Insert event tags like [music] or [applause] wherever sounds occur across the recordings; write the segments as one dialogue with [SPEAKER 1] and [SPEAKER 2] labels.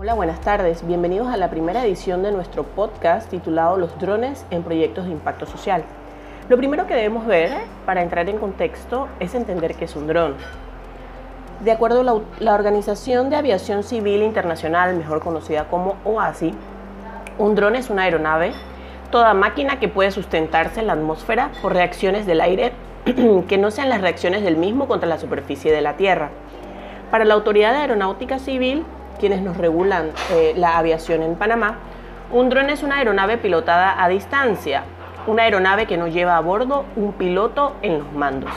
[SPEAKER 1] Hola, buenas tardes. Bienvenidos a la primera edición de nuestro podcast titulado Los drones en proyectos de impacto social. Lo primero que debemos ver para entrar en contexto es entender qué es un dron. De acuerdo a la, Organización de Aviación Civil Internacional, mejor conocida como OASI, un dron es una aeronave, toda máquina que puede sustentarse en la atmósfera por reacciones del aire [clears throat] que no sean las reacciones del mismo contra la superficie de la Tierra. Para la Autoridad de Aeronáutica Civil, quienes nos regulan eh, la aviación en Panamá, un dron es una aeronave pilotada a distancia, una aeronave que no lleva a bordo un piloto en los mandos.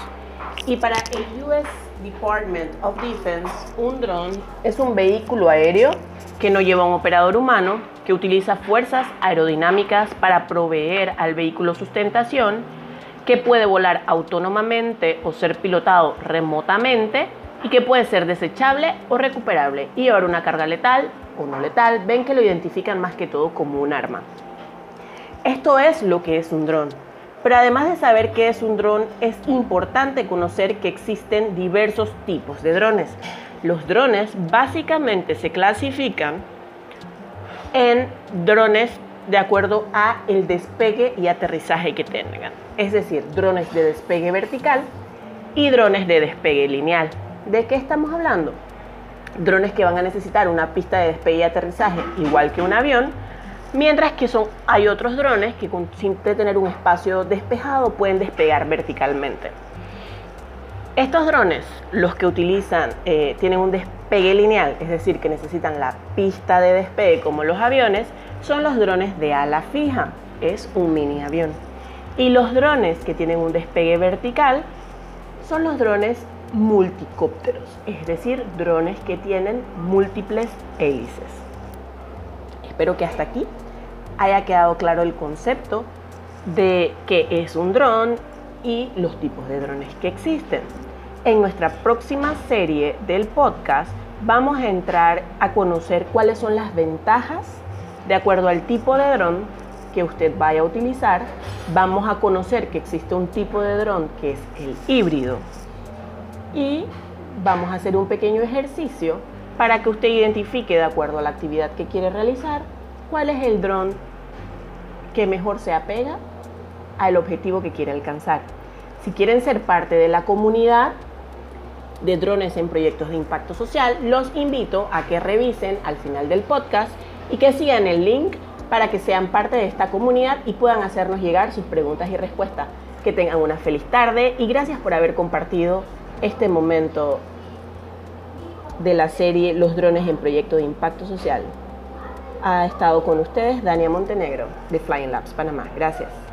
[SPEAKER 1] Y para el US Department of Defense, un dron es un vehículo aéreo que no lleva un operador humano, que utiliza fuerzas aerodinámicas para proveer al vehículo sustentación, que puede volar autónomamente o ser pilotado remotamente y que puede ser desechable o recuperable y llevar una carga letal o no letal. Ven que lo identifican más que todo como un arma. Esto es lo que es un dron. Pero además de saber qué es un dron, es importante conocer que existen diversos tipos de drones. Los drones básicamente se clasifican en drones de acuerdo a el despegue y aterrizaje que tengan. Es decir, drones de despegue vertical y drones de despegue lineal. ¿De qué estamos hablando? Drones que van a necesitar una pista de despegue y aterrizaje igual que un avión, mientras que son, hay otros drones que sin tener un espacio despejado pueden despegar verticalmente. Estos drones, los que utilizan, eh, tienen un despegue lineal, es decir, que necesitan la pista de despegue como los aviones, son los drones de ala fija, es un mini avión. Y los drones que tienen un despegue vertical son los drones multicópteros, es decir, drones que tienen múltiples hélices. Espero que hasta aquí haya quedado claro el concepto de qué es un dron y los tipos de drones que existen. En nuestra próxima serie del podcast vamos a entrar a conocer cuáles son las ventajas de acuerdo al tipo de dron que usted vaya a utilizar. Vamos a conocer que existe un tipo de dron que es el híbrido, y vamos a hacer un pequeño ejercicio para que usted identifique de acuerdo a la actividad que quiere realizar cuál es el dron que mejor se apega al objetivo que quiere alcanzar. Si quieren ser parte de la comunidad de drones en proyectos de impacto social, los invito a que revisen al final del podcast y que sigan el link para que sean parte de esta comunidad y puedan hacernos llegar sus preguntas y respuestas. Que tengan una feliz tarde y gracias por haber compartido este momento de la serie Los drones en proyecto de impacto social. Ha estado con ustedes Dania Montenegro de Flying Labs Panamá. Gracias.